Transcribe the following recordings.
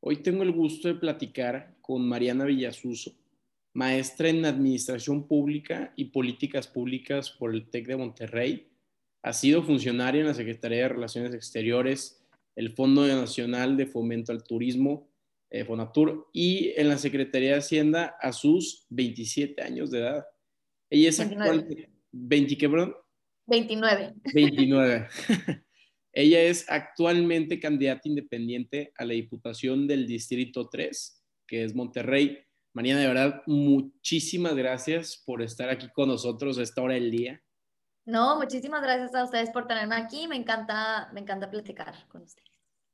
Hoy tengo el gusto de platicar con Mariana Villasuso, maestra en Administración Pública y Políticas Públicas por el TEC de Monterrey. Ha sido funcionaria en la Secretaría de Relaciones Exteriores, el Fondo Nacional de Fomento al Turismo, eh, Fonatur, y en la Secretaría de Hacienda a sus 27 años de edad. Ella es actualmente... ¿20 qué, 29. 29. Ella es actualmente candidata independiente a la Diputación del Distrito 3, que es Monterrey. Mariana, de verdad, muchísimas gracias por estar aquí con nosotros a esta hora del día. No, muchísimas gracias a ustedes por tenerme aquí. Me encanta, me encanta platicar con ustedes.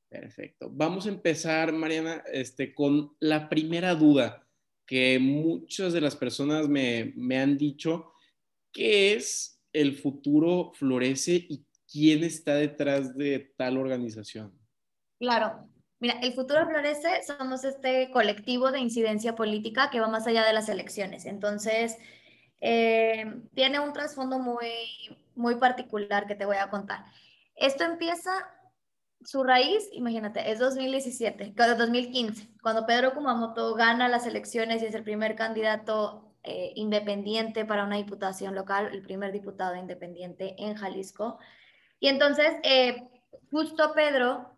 Perfecto. Vamos a empezar, Mariana, este, con la primera duda que muchas de las personas me, me han dicho, ¿qué es el futuro florece y quién está detrás de tal organización. Claro. Mira, el futuro florece, somos este colectivo de incidencia política que va más allá de las elecciones. Entonces, eh, tiene un trasfondo muy, muy particular que te voy a contar. Esto empieza, su raíz, imagínate, es 2017, 2015, cuando Pedro Kumamoto gana las elecciones y es el primer candidato eh, independiente para una diputación local, el primer diputado independiente en Jalisco. Y entonces, eh, justo Pedro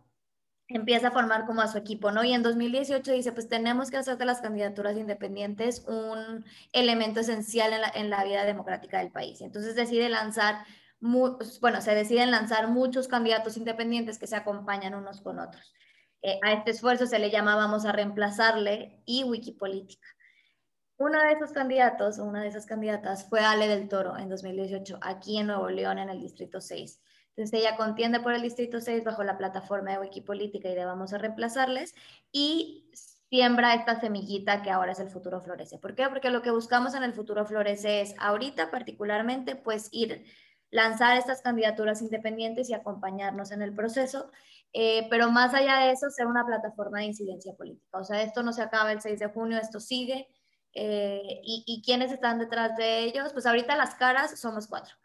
empieza a formar como a su equipo, ¿no? Y en 2018 dice, pues tenemos que hacer de las candidaturas independientes un elemento esencial en la, en la vida democrática del país. entonces decide lanzar, bueno, se deciden lanzar muchos candidatos independientes que se acompañan unos con otros. Eh, a este esfuerzo se le llama Vamos a reemplazarle y Wikipolítica. Uno de esos candidatos, una de esas candidatas fue Ale del Toro en 2018, aquí en Nuevo León, en el Distrito 6. Entonces ella contiende por el Distrito 6 bajo la plataforma de Wikipolítica y de Vamos a reemplazarles y siembra esta semillita que ahora es el futuro florece. ¿Por qué? Porque lo que buscamos en el futuro florece es ahorita particularmente pues ir lanzar estas candidaturas independientes y acompañarnos en el proceso, eh, pero más allá de eso, ser una plataforma de incidencia política. O sea, esto no se acaba el 6 de junio, esto sigue. Eh, y, y quiénes están detrás de ellos? Pues ahorita las caras somos cuatro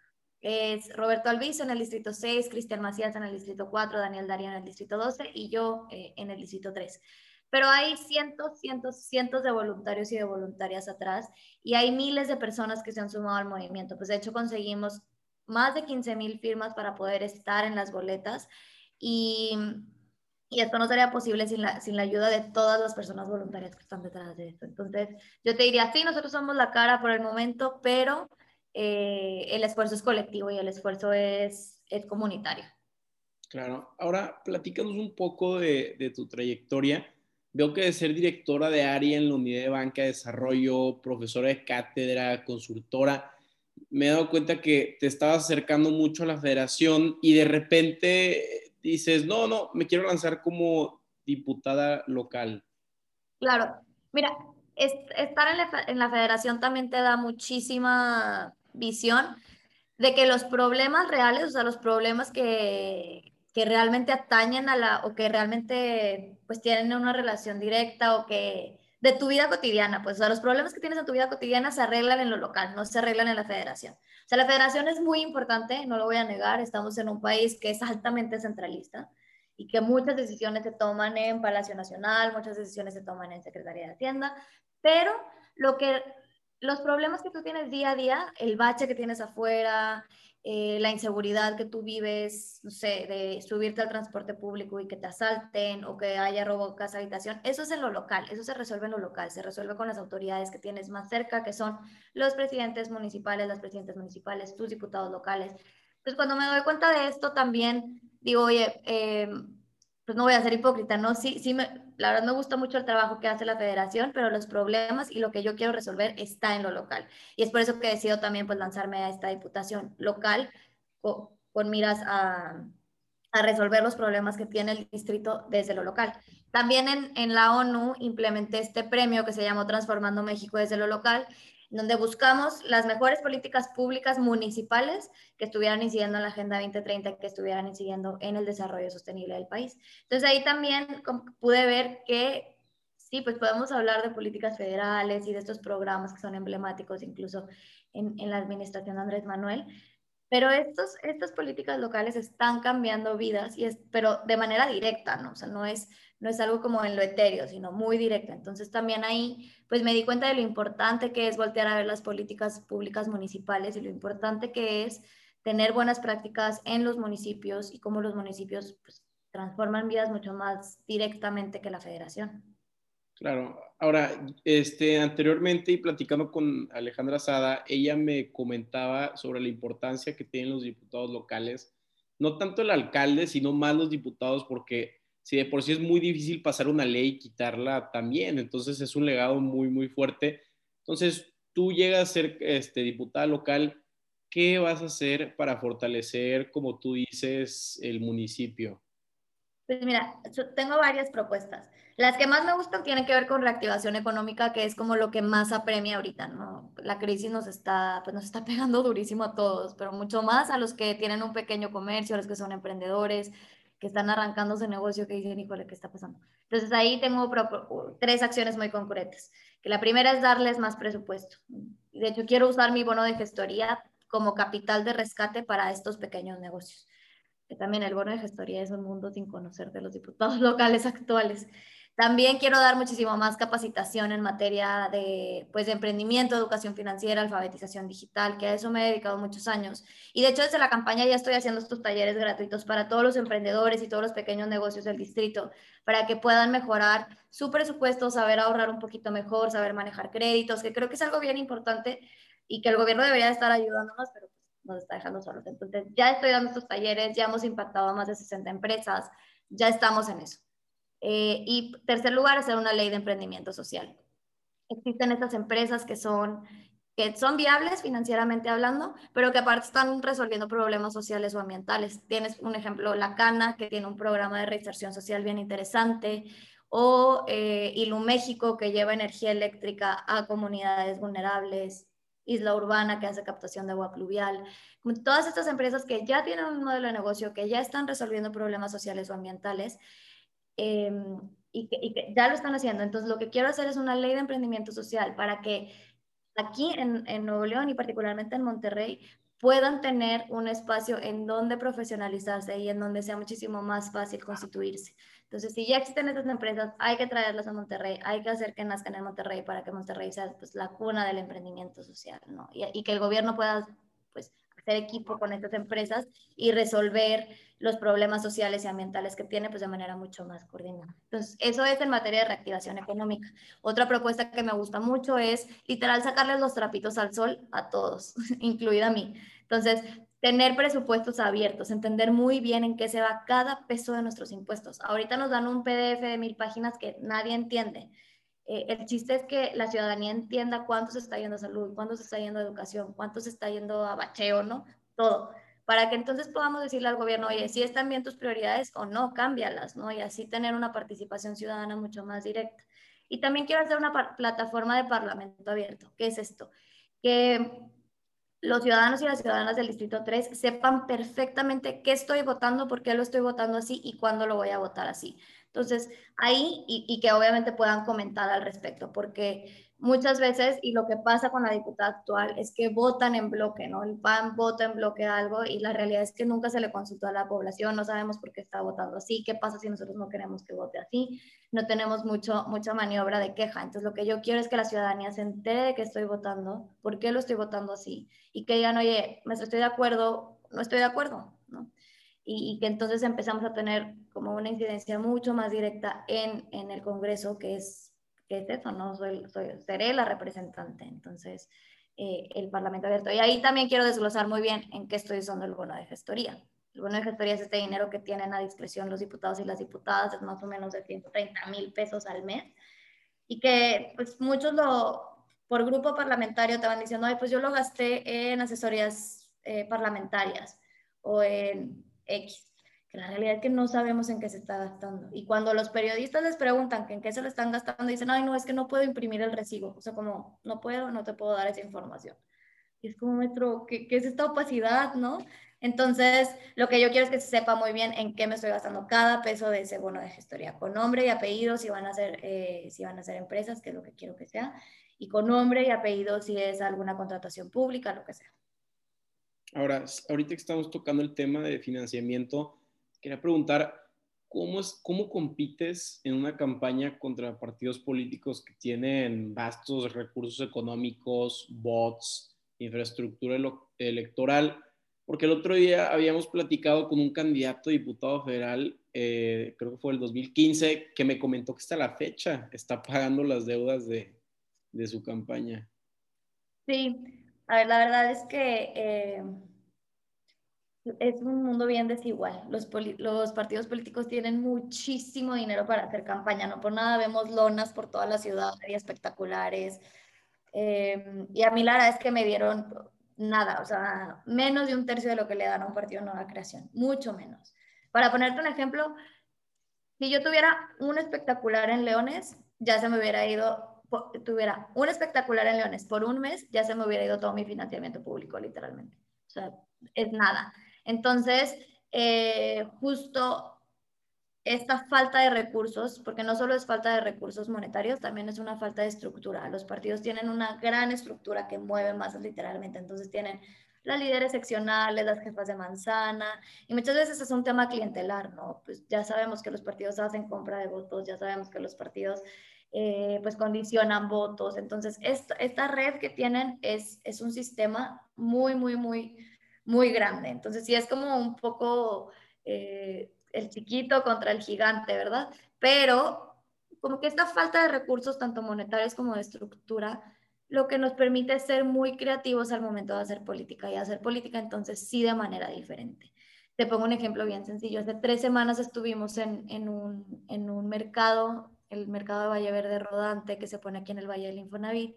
es Roberto Alviso en el distrito 6, Cristian Macías en el distrito 4, Daniel Darío en el distrito 12 y yo eh, en el distrito 3. Pero hay cientos, cientos, cientos de voluntarios y de voluntarias atrás y hay miles de personas que se han sumado al movimiento. Pues de hecho conseguimos más de 15 mil firmas para poder estar en las boletas y, esto no sería posible sin la, sin la ayuda de todas las personas voluntarias que están detrás de esto. Entonces, yo te diría, sí, nosotros somos la cara por el momento, pero eh, el esfuerzo es colectivo y el esfuerzo es, es comunitario. Claro. Ahora, platícanos un poco de, de, tu trayectoria. Veo que de ser directora de área en la unidad de banca de desarrollo, profesora de cátedra, consultora, me he dado cuenta que te estabas acercando mucho a la federación y de repente dices, no, no, me quiero lanzar como diputada local. Claro, mira, estar en la, en la federación también te da muchísima visión de que los problemas reales, o sea, los problemas que, que realmente atañen a la, o que realmente pues tienen una relación directa o que de tu vida cotidiana, pues, o sea, los problemas que tienes en tu vida cotidiana se arreglan en lo local, no se arreglan en la federación. O sea, la federación es muy importante, no lo voy a negar, estamos en un país que es altamente centralista y que muchas decisiones se toman en Palacio Nacional, muchas decisiones se toman en Secretaría de Hacienda, pero lo que los problemas que tú tienes día a día, el bache que tienes afuera, eh, la inseguridad que tú vives, no sé, de subirte al transporte público y que te asalten o que haya robo casa habitación, eso es en lo local, eso se resuelve en lo local, se resuelve con las autoridades que tienes más cerca, que son los presidentes municipales, las presidentes municipales, tus diputados locales. Pues cuando me doy cuenta de esto también digo, oye, eh, pues no voy a ser hipócrita, ¿no? Sí, sí, me, la verdad me gusta mucho el trabajo que hace la federación, pero los problemas y lo que yo quiero resolver está en lo local. Y es por eso que decido también pues lanzarme a esta diputación local con, con miras a, a, resolver los problemas que tiene el distrito desde lo local. También en, en la ONU implementé este premio que se llamó Transformando México desde lo local donde buscamos las mejores políticas públicas municipales que estuvieran incidiendo en la Agenda 2030, que estuvieran incidiendo en el desarrollo sostenible del país. Entonces ahí también pude ver que sí, pues podemos hablar de políticas federales y de estos programas que son emblemáticos incluso en, en la administración de Andrés Manuel, Pero estos, estas políticas locales están cambiando vidas, y es, pero de manera directa, ¿no? O sea, no es, no es algo como en lo etéreo, sino muy directo. Entonces también ahí, pues me di cuenta de lo importante que es voltear a ver las políticas públicas municipales y lo importante que es tener buenas prácticas en los municipios y cómo los municipios pues, transforman vidas mucho más directamente que la federación. Claro, ahora, este, anteriormente y platicando con Alejandra Sada, ella me comentaba sobre la importancia que tienen los diputados locales, no tanto el alcalde, sino más los diputados, porque si de por sí es muy difícil pasar una ley y quitarla también, entonces es un legado muy, muy fuerte. Entonces, tú llegas a ser este, diputada local, ¿qué vas a hacer para fortalecer, como tú dices, el municipio? Pues mira, tengo varias propuestas. Las que más me gustan tienen que ver con reactivación económica, que es como lo que más apremia ahorita, ¿no? La crisis nos está, pues nos está pegando durísimo a todos, pero mucho más a los que tienen un pequeño comercio, a los que son emprendedores, que están arrancando su negocio, que dicen, híjole, ¿qué está pasando? Entonces ahí tengo tres acciones muy concretas. Que la primera es darles más presupuesto. De hecho, quiero usar mi bono de gestoría como capital de rescate para estos pequeños negocios. Que también el bono de gestoría es un mundo sin conocer de los diputados locales actuales. También quiero dar muchísimo más capacitación en materia de, pues, emprendimiento, educación financiera, alfabetización digital, que a eso me he dedicado muchos años. Y de hecho desde la campaña ya estoy haciendo estos talleres gratuitos para todos los emprendedores y todos los pequeños negocios del distrito, para que puedan mejorar su presupuesto, saber ahorrar un poquito mejor, saber manejar créditos, que creo que es algo bien importante y que el gobierno debería estar ayudándonos, pero pues, nos está dejando solos. Entonces ya estoy dando estos talleres, ya hemos impactado a más de 60 empresas, ya estamos en eso. Eh, y tercer lugar, hacer una ley de emprendimiento social. Existen estas empresas que son, que son viables financieramente hablando, pero que aparte están resolviendo problemas sociales o ambientales. Tienes un ejemplo, La Cana, que tiene un programa de reinserción social bien interesante, o eh, Ilu México, que lleva energía eléctrica a comunidades vulnerables, Isla Urbana, que hace captación de agua pluvial. Todas estas empresas que ya tienen un modelo de negocio, que ya están resolviendo problemas sociales o ambientales, Em, y, que, ya lo están haciendo. Entonces, lo que quiero hacer es una ley de emprendimiento social para que aquí en, en Nuevo León y particularmente en Monterrey puedan tener un espacio en donde profesionalizarse y en donde sea muchísimo más fácil constituirse. Entonces, si ya existen estas empresas, hay que traerlas a Monterrey, hay que hacer que nazcan en Monterrey para que Monterrey sea pues, la cuna del emprendimiento social, ¿no? Y, y que el gobierno pueda, pues, hacer equipo con estas empresas y resolver los problemas sociales y ambientales que tiene pues de manera mucho más coordinada. Entonces, eso es en materia de reactivación económica. Otra propuesta que me gusta mucho es literal sacarles los trapitos al sol a todos, incluida a mí. Entonces, tener presupuestos abiertos, entender muy bien en qué se va cada peso de nuestros impuestos. Ahorita nos dan un PDF de mil páginas que nadie entiende. Eh, el chiste es que la ciudadanía entienda cuánto se está yendo a salud, cuánto se está yendo a educación, cuánto se está yendo a bacheo, ¿no? Todo. Para que entonces podamos decirle al gobierno, oye, si están bien tus prioridades o no, cámbialas, ¿no? Y así tener una participación ciudadana mucho más directa. Y también quiero hacer una plataforma de parlamento abierto. ¿Qué es esto? Que los ciudadanos y las ciudadanas del Distrito 3 sepan perfectamente qué estoy votando, por qué lo estoy votando así y cuándo lo voy a votar así. Entonces, ahí y, que obviamente puedan comentar al respecto, porque muchas veces, y lo que pasa con la diputada actual, es que votan en bloque, ¿no? El PAN vota en bloque algo y la realidad es que nunca se le consultó a la población, no sabemos por qué está votando así, qué pasa si nosotros no queremos que vote así, no tenemos mucho, mucha maniobra de queja. Entonces, lo que yo quiero es que la ciudadanía se entere que estoy votando, por qué lo estoy votando así, y que digan, oye, me estoy de acuerdo, no estoy de acuerdo, ¿no? y, que entonces empezamos a tener como una incidencia mucho más directa en, en el Congreso, que es, que es eso, ¿no? Soy, soy, seré la representante, entonces eh, el Parlamento abierto. Y ahí también quiero desglosar muy bien en qué estoy usando el bono de gestoría. El bono de gestoría es este dinero que tienen a discreción los diputados y las diputadas, es más o menos de 130 mil pesos al mes, y que pues muchos lo, por grupo parlamentario te van diciendo, ay, pues yo lo gasté en asesorías eh, parlamentarias o en X. Que la realidad es que no sabemos en qué se está gastando. Y cuando los periodistas les preguntan que en qué se lo están gastando, dicen, ay, no, es que no puedo imprimir el recibo. O sea, como, no puedo, no te puedo dar esa información. Y es como, maestro, ¿qué, ¿qué, es esta opacidad, no? Entonces, lo que yo quiero es que se sepa muy bien en qué me estoy gastando cada peso de ese bono de gestoría, con nombre y apellido, si van a ser, eh, si van a ser empresas, que es lo que quiero que sea, y con nombre y apellido si es alguna contratación pública, lo que sea. Ahora, ahorita que estamos tocando el tema de financiamiento, quería preguntar, ¿cómo, es, ¿cómo compites en una campaña contra partidos políticos que tienen vastos recursos económicos, bots, infraestructura electoral? Porque el otro día habíamos platicado con un candidato diputado federal, eh, creo que fue el 2015, que me comentó que hasta la fecha está pagando las deudas de, de su campaña. Sí, a ver, la verdad es que eh, es un mundo bien desigual. Los, partidos políticos tienen muchísimo dinero para hacer campaña, no por nada vemos lonas por toda la ciudad y espectaculares. Eh, y a mí la verdad es que me dieron nada, o sea, menos de un tercio de lo que le dan a un partido nueva creación, mucho menos. Para ponerte un ejemplo, si yo tuviera un espectacular en Leones, ya se me hubiera ido tuviera un espectacular en Leones por un mes, ya se me hubiera ido todo mi financiamiento público, literalmente. O sea, es nada. Entonces, eh, justo esta falta de recursos, porque no solo es falta de recursos monetarios, también es una falta de estructura. Los partidos tienen una gran estructura que mueve más literalmente, entonces tienen las líderes seccionales, las jefas de manzana, y muchas veces es un tema clientelar, ¿no? Pues ya sabemos que los partidos hacen compra de votos, ya sabemos que los partidos eh, pues condicionan votos. Entonces, esta, esta red que tienen es, es un sistema muy, muy, muy, muy grande. Entonces, sí es como un poco eh, el chiquito contra el gigante, ¿verdad? Pero como que esta falta de recursos, tanto monetarios como de estructura, lo que nos permite ser muy creativos al momento de hacer política y hacer política entonces sí de manera diferente. Te pongo un ejemplo bien sencillo. Hace tres semanas estuvimos en, en, un, en un mercado el mercado de Valle Verde rodante que se pone aquí en el Valle del Infonavit.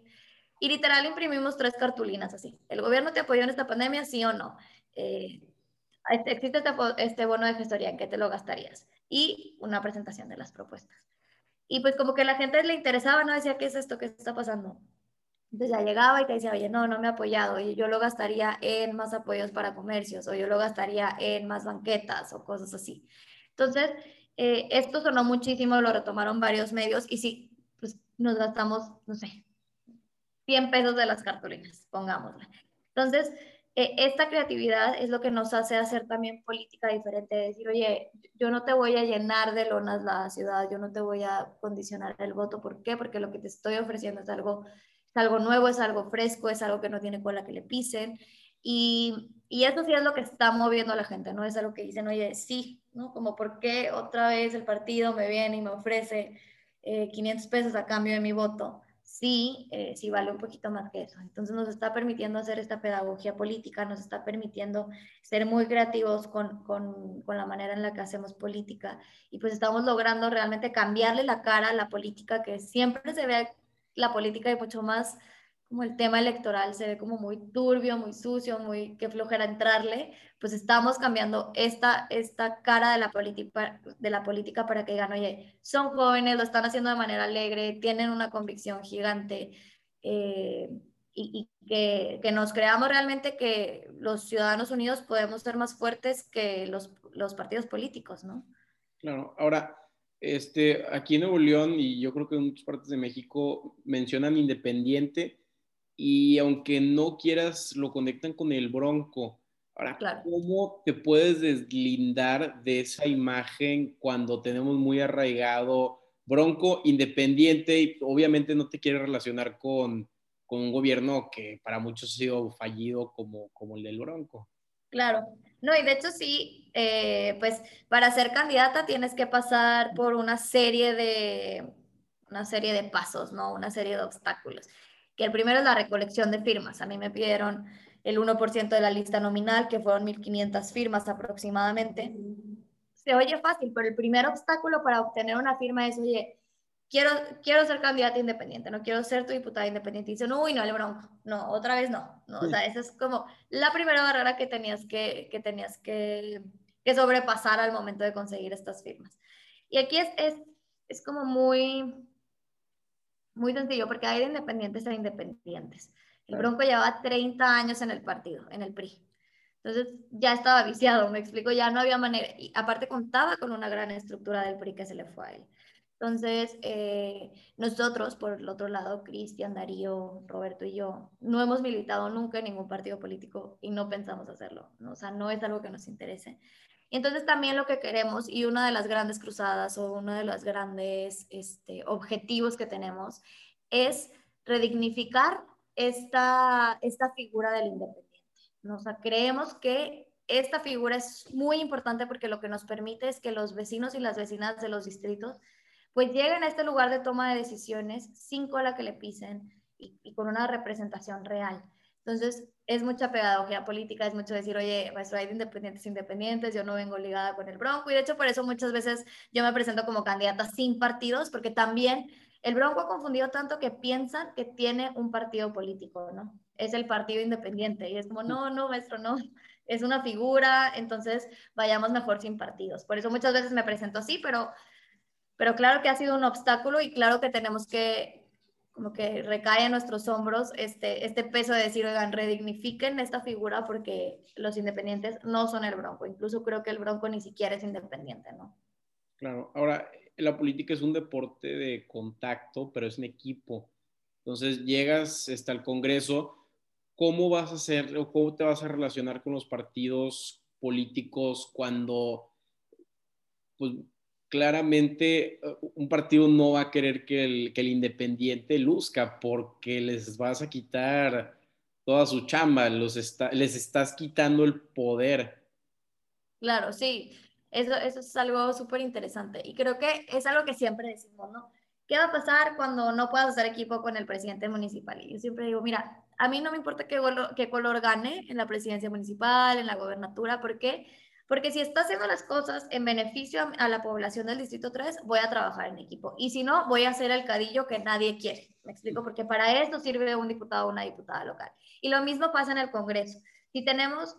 Y literal imprimimos tres cartulinas así. ¿El gobierno te apoyó en esta pandemia, sí o no? Eh, existe este, este, bono de gestoría, ¿en qué te lo gastarías? Y una presentación de las propuestas. Y pues como que la gente le interesaba, ¿no? Decía, ¿qué es esto? ¿Qué está pasando? Entonces ya llegaba y te decía, oye, no, no me ha apoyado, y yo lo gastaría en más apoyos para comercios, o yo lo gastaría en más banquetas, o cosas así. Entonces, eh, esto sonó muchísimo, lo retomaron varios medios y sí, pues nos gastamos, no sé, 100 pesos de las cartulinas, pongámosla. Entonces, eh, esta creatividad es lo que nos hace hacer también política diferente, decir, oye, yo no te voy a llenar de lonas la ciudad, yo no te voy a condicionar el voto, ¿por qué? Porque lo que te estoy ofreciendo es algo, es algo nuevo, es algo fresco, es algo que no tiene cola que le pisen. Y, y eso sí es lo que está moviendo a la gente, ¿no? Es algo que dicen, oye, sí, ¿no? Como por qué otra vez el partido me viene y me ofrece 500 eh, pesos a cambio de mi voto. Sí, eh, sí vale un poquito más que eso. Entonces nos está permitiendo hacer esta pedagogía política, nos está permitiendo ser muy creativos con, con, con la manera en la que hacemos política y pues estamos logrando realmente cambiarle la cara a la política, que siempre se ve la política y mucho más como el tema electoral se ve como muy turbio, muy sucio, muy que flojera entrarle, pues estamos cambiando esta, esta cara de la, política, para que digan, oye, son jóvenes, lo están haciendo de manera alegre, tienen una convicción gigante eh, y, que, que, nos creamos realmente que los ciudadanos unidos podemos ser más fuertes que los, los partidos políticos, ¿no? Claro, ahora, este, aquí en Nuevo León y yo creo que en muchas partes de México mencionan independiente y aunque no quieras, lo conectan con el bronco. Ahora, ¿cómo te puedes deslindar de esa imagen cuando tenemos muy arraigado bronco independiente y obviamente no te quieres relacionar con, con un gobierno que para muchos ha sido fallido como, como el del bronco? Claro, no, y de hecho sí, eh, pues para ser candidata tienes que pasar por una serie de, una serie de pasos, ¿no? Una serie de obstáculos que el primero es la recolección de firmas. A mí me pidieron el 1% de la lista nominal, que fueron 1.500 firmas aproximadamente. Se oye fácil, pero el primer obstáculo para obtener una firma es, oye, quiero, quiero ser candidata independiente, no quiero ser tu diputada independiente. Y dicen, uy, no, el bronco, no, otra vez no. no o sea, esa es como la primera barrera que tenías que, que tenías que, que, sobrepasar al momento de conseguir estas firmas. Y aquí es, es, es como muy, muy sencillo, porque hay de independientes a independientes. El Bronco llevaba 30 años en el partido, en el PRI. Entonces ya estaba viciado, me explico, ya no había manera. Y aparte contaba con una gran estructura del PRI que se le fue a él. Entonces, eh, nosotros, por el otro lado, Cristian, Darío, Roberto y yo, no hemos militado nunca en ningún partido político y no pensamos hacerlo, ¿no? o sea, no es algo que nos interese. Y entonces también lo que queremos y una de las grandes cruzadas o uno de los grandes este, objetivos que tenemos es redignificar esta, esta figura del independiente. ¿no? Creemos que esta figura es muy importante porque lo que nos permite es que los vecinos y las vecinas de los distritos pues lleguen a este lugar de toma de decisiones sin cola que le pisen y, con una representación real. Entonces, es mucha pedagogía política, es mucho decir, oye, pues hay de independientes independientes, yo no vengo ligada con el Bronco, y de hecho por eso muchas veces yo me presento como candidata sin partidos, porque también el Bronco ha confundido tanto que piensan que tiene un partido político, ¿no? Es el partido independiente, y es como, no, no, maestro, no, es una figura, entonces vayamos mejor sin partidos. Por eso muchas veces me presento así, pero, pero claro que ha sido un obstáculo y claro que tenemos que, como que recae en nuestros hombros este, este peso de decir, oigan, redignifiquen esta figura porque los independientes no son el Bronco. Incluso creo que el Bronco ni siquiera es independiente, ¿no? Claro, ahora la política es un deporte de contacto, pero es un equipo. Entonces llegas hasta el Congreso ¿cómo vas a hacer o cómo te vas a relacionar con los partidos políticos cuando, pues, claramente eh, un partido no va a querer que el, que el independiente luzca porque les vas a quitar toda su chamba, los les estás quitando el poder. Claro, sí, eso, eso es algo súper interesante y creo que es algo que siempre decimos, ¿no? ¿Qué va a pasar cuando no puedas hacer equipo con el presidente municipal? Y yo siempre digo, mira, a mí no me importa qué, qué color gane en la presidencia municipal, en la gobernatura, ¿por qué? Porque si está haciendo las cosas en beneficio a, la población del Distrito 3, voy a trabajar en equipo. Y si no, voy a hacer el cadillo que nadie quiere. Me explico, porque para eso sirve un diputado o una diputada local. Y lo mismo pasa en el Congreso. Si tenemos,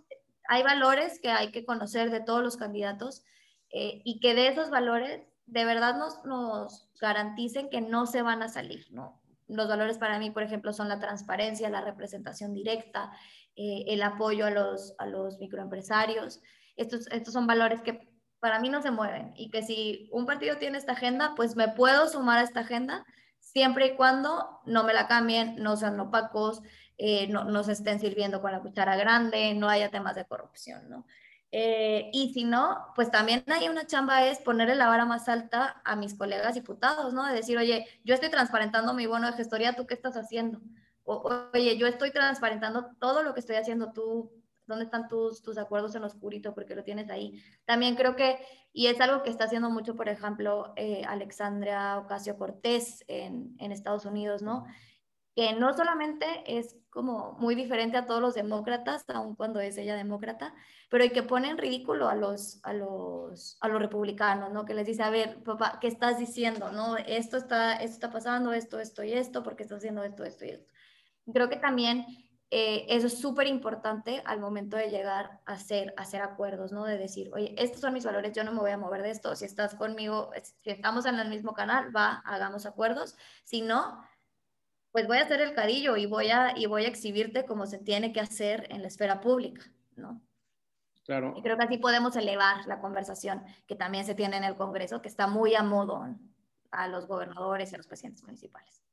hay valores que hay que conocer de todos los candidatos eh, y que de esos valores de verdad nos, nos garanticen que no se van a salir, ¿no? los valores para mí, por ejemplo, son la transparencia, la representación directa, eh, el apoyo a los, a los microempresarios. Estos, estos son valores que para mí no se mueven y que si un partido tiene esta agenda, pues me puedo sumar a esta agenda siempre y cuando no me la cambien, no sean opacos, eh, no, no se estén sirviendo con la cuchara grande, no haya temas de corrupción, ¿no? Eh, y si no, pues también hay una chamba es ponerle la vara más alta a mis colegas diputados, ¿no? De decir, oye, yo estoy transparentando mi bono de gestoría, ¿tú qué estás haciendo? O, oye, yo estoy transparentando todo lo que estoy haciendo, tú, ¿dónde están tus, tus acuerdos en oscurito? Porque lo tienes ahí. También creo que, y es algo que está haciendo mucho, por ejemplo, eh, Alexandria Ocasio Cortés en, en Estados Unidos, ¿no? que no solamente es como muy diferente a todos los demócratas, aun cuando es ella demócrata, pero que pone en ridículo a los, a los, a los republicanos, ¿no? Que les dice, a ver, papá, ¿qué estás diciendo? ¿No? Esto está, esto está pasando, esto, esto y esto, porque estás haciendo esto, esto y esto. Creo que también eh, eso es súper importante al momento de llegar a hacer, a hacer acuerdos, ¿no? De decir, oye, estos son mis valores, yo no me voy a mover de esto, si estás conmigo, si estamos en el mismo canal, va, hagamos acuerdos, si no, pues voy a hacer el cadillo y voy a, y voy a exhibirte como se tiene que hacer en la esfera pública, ¿no? Claro. Y creo que así podemos elevar la conversación que también se tiene en el Congreso, que está muy a modo a los gobernadores y a los presidentes municipales.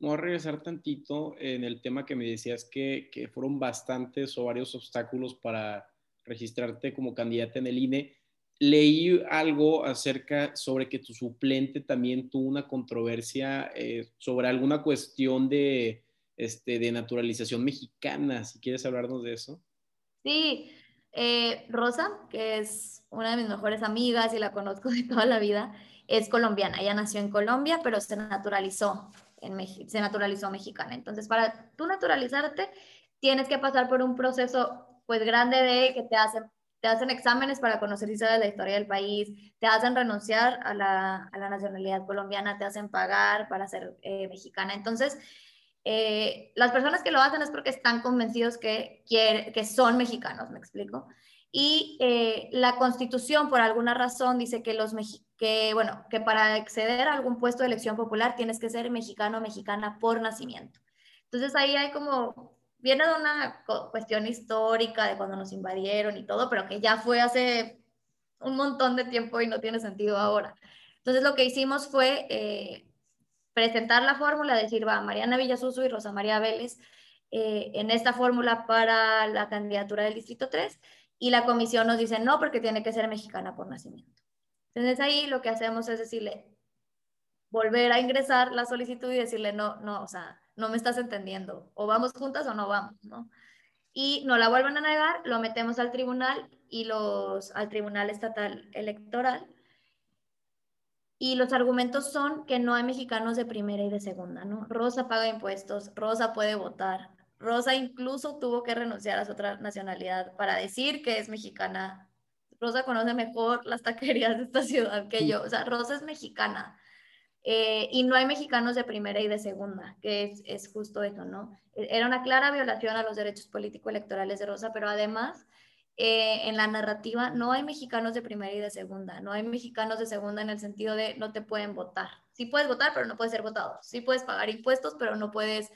Voy a regresar tantito en el tema que me decías que, que fueron bastantes o varios obstáculos para registrarte como candidata en el INE leí algo acerca sobre que tu suplente también tuvo una controversia eh, sobre alguna cuestión de, este, de naturalización mexicana. Si quieres hablarnos de eso. Sí, eh, Rosa, que es una de mis mejores amigas y la conozco de toda la vida, es colombiana. Ella nació en Colombia, pero se naturalizó, se naturalizó mexicana. Entonces, para tú naturalizarte, tienes que pasar por un proceso pues grande de que te hacen te hacen exámenes para conocer si sabes la historia del país, te hacen renunciar a la, a la nacionalidad colombiana, te hacen pagar para ser eh, mexicana. Entonces, eh, las personas que lo hacen es porque están convencidos que, que son mexicanos, me explico. Y eh, la constitución, por alguna razón, dice que, los que, bueno, que para acceder a algún puesto de elección popular tienes que ser mexicano o mexicana por nacimiento. Entonces ahí hay como viene de una cuestión histórica de cuando nos invadieron y todo, pero que ya fue hace un montón de tiempo y no tiene sentido ahora. Entonces lo que hicimos fue eh, presentar la fórmula, decir, va, Mariana Villasuso y Rosa María Vélez eh, en esta fórmula para la candidatura del Distrito 3 y la comisión nos dice no porque tiene que ser mexicana por nacimiento. Entonces ahí lo que hacemos es decirle, volver a ingresar la solicitud y decirle, no, no, o sea, no me estás entendiendo, o vamos juntas o no vamos, ¿no? Y no la vuelvan a negar, lo metemos al tribunal y los, al Tribunal Estatal Electoral. Y los argumentos son que no hay mexicanos de primera y de segunda, ¿no? Rosa paga impuestos, Rosa puede votar, Rosa incluso tuvo que renunciar a su otra nacionalidad para decir que es mexicana. Rosa conoce mejor las taquerías de esta ciudad que yo, o sea, Rosa es mexicana. Eh, y no hay mexicanos de primera y de segunda, que es, es, justo eso, ¿no? E, era una clara violación a los derechos político-electorales de Rosa, pero además, eh, en la narrativa, no hay mexicanos de primera y de segunda, no hay mexicanos de segunda en el sentido de no te pueden votar. Sí puedes votar, pero no puedes ser votado. Sí puedes pagar impuestos, pero no puedes...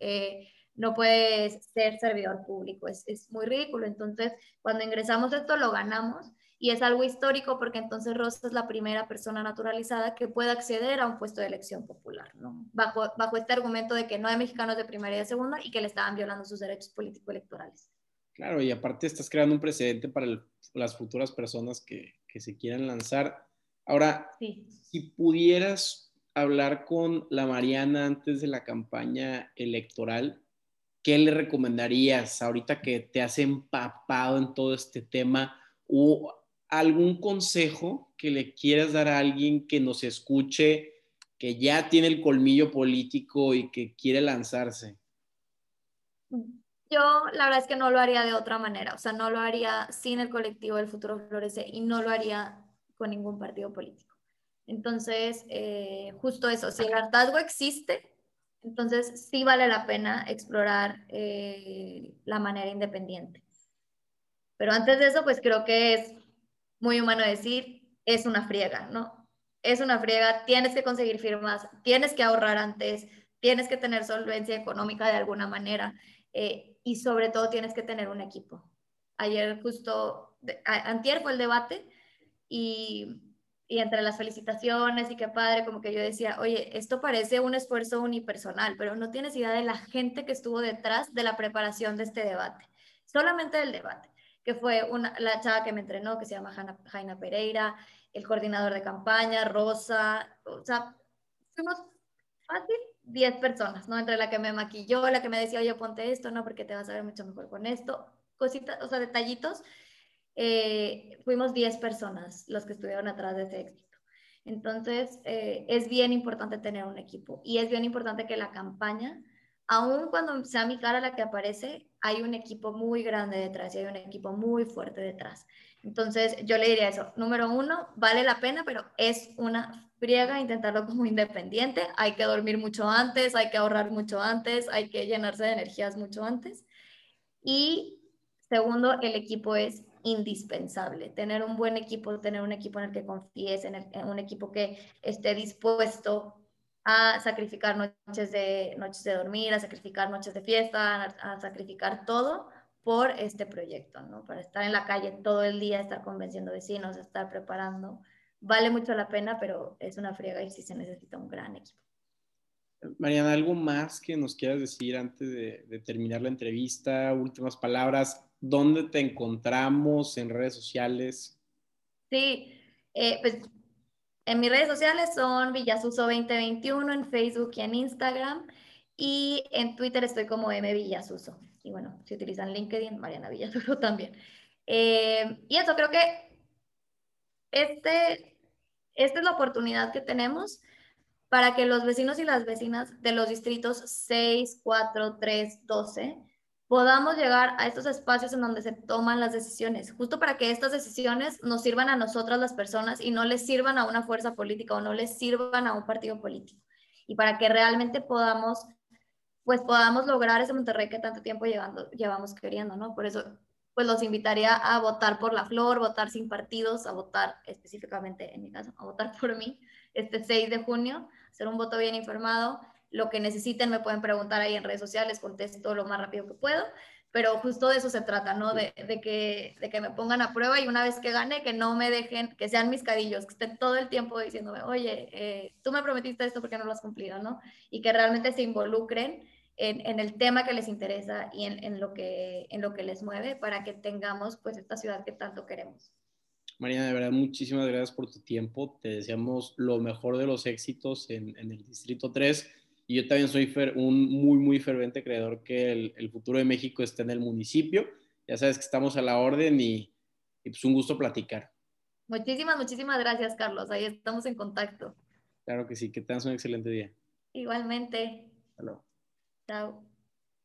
Eh, no puedes ser servidor público, es, es muy ridículo. Entonces, cuando ingresamos esto, lo ganamos y es algo histórico porque entonces Rosa es la primera persona naturalizada que puede acceder a un puesto de elección popular, ¿no? Bajo, bajo este argumento de que no hay mexicanos de primera y de segunda y que le estaban violando sus derechos político-electorales. Claro, y aparte estás creando un precedente para las futuras personas que, que, se quieran lanzar. Ahora, sí. si pudieras hablar con la Mariana antes de la campaña electoral, ¿qué le recomendarías ahorita que te has empapado en todo este tema? ¿O algún consejo que le quieras dar a alguien que nos escuche, que ya tiene el colmillo político y que quiere lanzarse? Yo la verdad es que no lo haría de otra manera, o sea, no lo haría sin el colectivo del futuro Florece y no lo haría con ningún partido político. Entonces, eh, justo eso, si el hartazgo existe, entonces sí vale la pena explorar eh, la manera independiente. Pero antes de eso, pues creo que es muy humano decir, es una friega, ¿no? Es una friega, tienes que conseguir firmas, tienes que ahorrar antes, tienes que tener solvencia económica de alguna manera eh, y sobre todo tienes que tener un equipo. Ayer justo, antier fue el debate y, y entre las felicitaciones y qué padre, como que yo decía, oye, esto parece un esfuerzo unipersonal, pero no tienes idea de la gente que estuvo detrás de la preparación de este debate, solamente del debate que fue una, la chava que me entrenó, que se llama Jaina Pereira, el coordinador de campaña, Rosa, o sea, fuimos fácil 10 personas, ¿no? Entre la que me maquilló, la que me decía, oye, ponte esto, no, porque te vas a ver mucho mejor con esto, cositas, o sea, detallitos. Eh, fuimos 10 personas los que estuvieron atrás de ese éxito. Entonces, eh, es bien importante tener un equipo y es bien importante que la campaña aún cuando sea mi cara la que aparece, hay un equipo muy grande detrás y hay un equipo muy fuerte detrás. Entonces, yo le diría eso. Número uno, vale la pena, pero es una friega intentarlo como independiente. Hay que dormir mucho antes, hay que ahorrar mucho antes, hay que llenarse de energías mucho antes. Y segundo, el equipo es indispensable. Tener un buen equipo, tener un equipo en el que confíes, en, en un equipo que esté dispuesto a sacrificar noches de, noches de dormir, a sacrificar noches de fiesta, a, sacrificar todo por este proyecto, ¿no? Para estar en la calle todo el día, estar convenciendo vecinos, estar preparando. Vale mucho la pena, pero es una friega y sí se necesita un gran equipo. Mariana, ¿algo más que nos quieras decir antes de, terminar la entrevista? Últimas palabras. ¿Dónde te encontramos en redes sociales? Sí, eh, pues en mis redes sociales son Villasuso2021 en Facebook y en Instagram. Y en Twitter estoy como M Villasuso. Y bueno, si utilizan LinkedIn, Mariana Villasuso también. Eh, y eso creo que este, esta es la oportunidad que tenemos para que los vecinos y las vecinas de los distritos 6, 4, 3, 12 podamos llegar a estos espacios en donde se toman las decisiones, justo para que estas decisiones nos sirvan a nosotras las personas y no les sirvan a una fuerza política o no les sirvan a un partido político. Y para que realmente podamos, pues podamos lograr ese Monterrey que tanto tiempo llevando, llevamos queriendo, ¿no? Por eso, pues los invitaría a votar por la flor, votar sin partidos, a votar específicamente, en mi caso, a votar por mí este 6 de junio, hacer un voto bien informado lo que necesiten me pueden preguntar ahí en redes sociales, contesto lo más rápido que puedo, pero justo de eso se trata, ¿no? De, que, de que me pongan a prueba y una vez que gane, que no me dejen, que sean mis cadillos, que estén todo el tiempo diciéndome, oye, eh, tú me prometiste esto, porque no lo has cumplido, no? Y que realmente se involucren en, en el tema que les interesa y en, en, lo que, en lo que les mueve para que tengamos pues esta ciudad que tanto queremos. Mariana, de verdad, muchísimas gracias por tu tiempo. Te deseamos lo mejor de los éxitos en, en el Distrito 3 y yo también soy un muy, muy fervente creador que el, futuro de México esté en el municipio. Ya sabes que estamos a la orden y, y pues un gusto platicar. Muchísimas, muchísimas gracias, Carlos. Ahí estamos en contacto. Claro que sí, que tengas un excelente día. Igualmente. Hasta luego. Chao.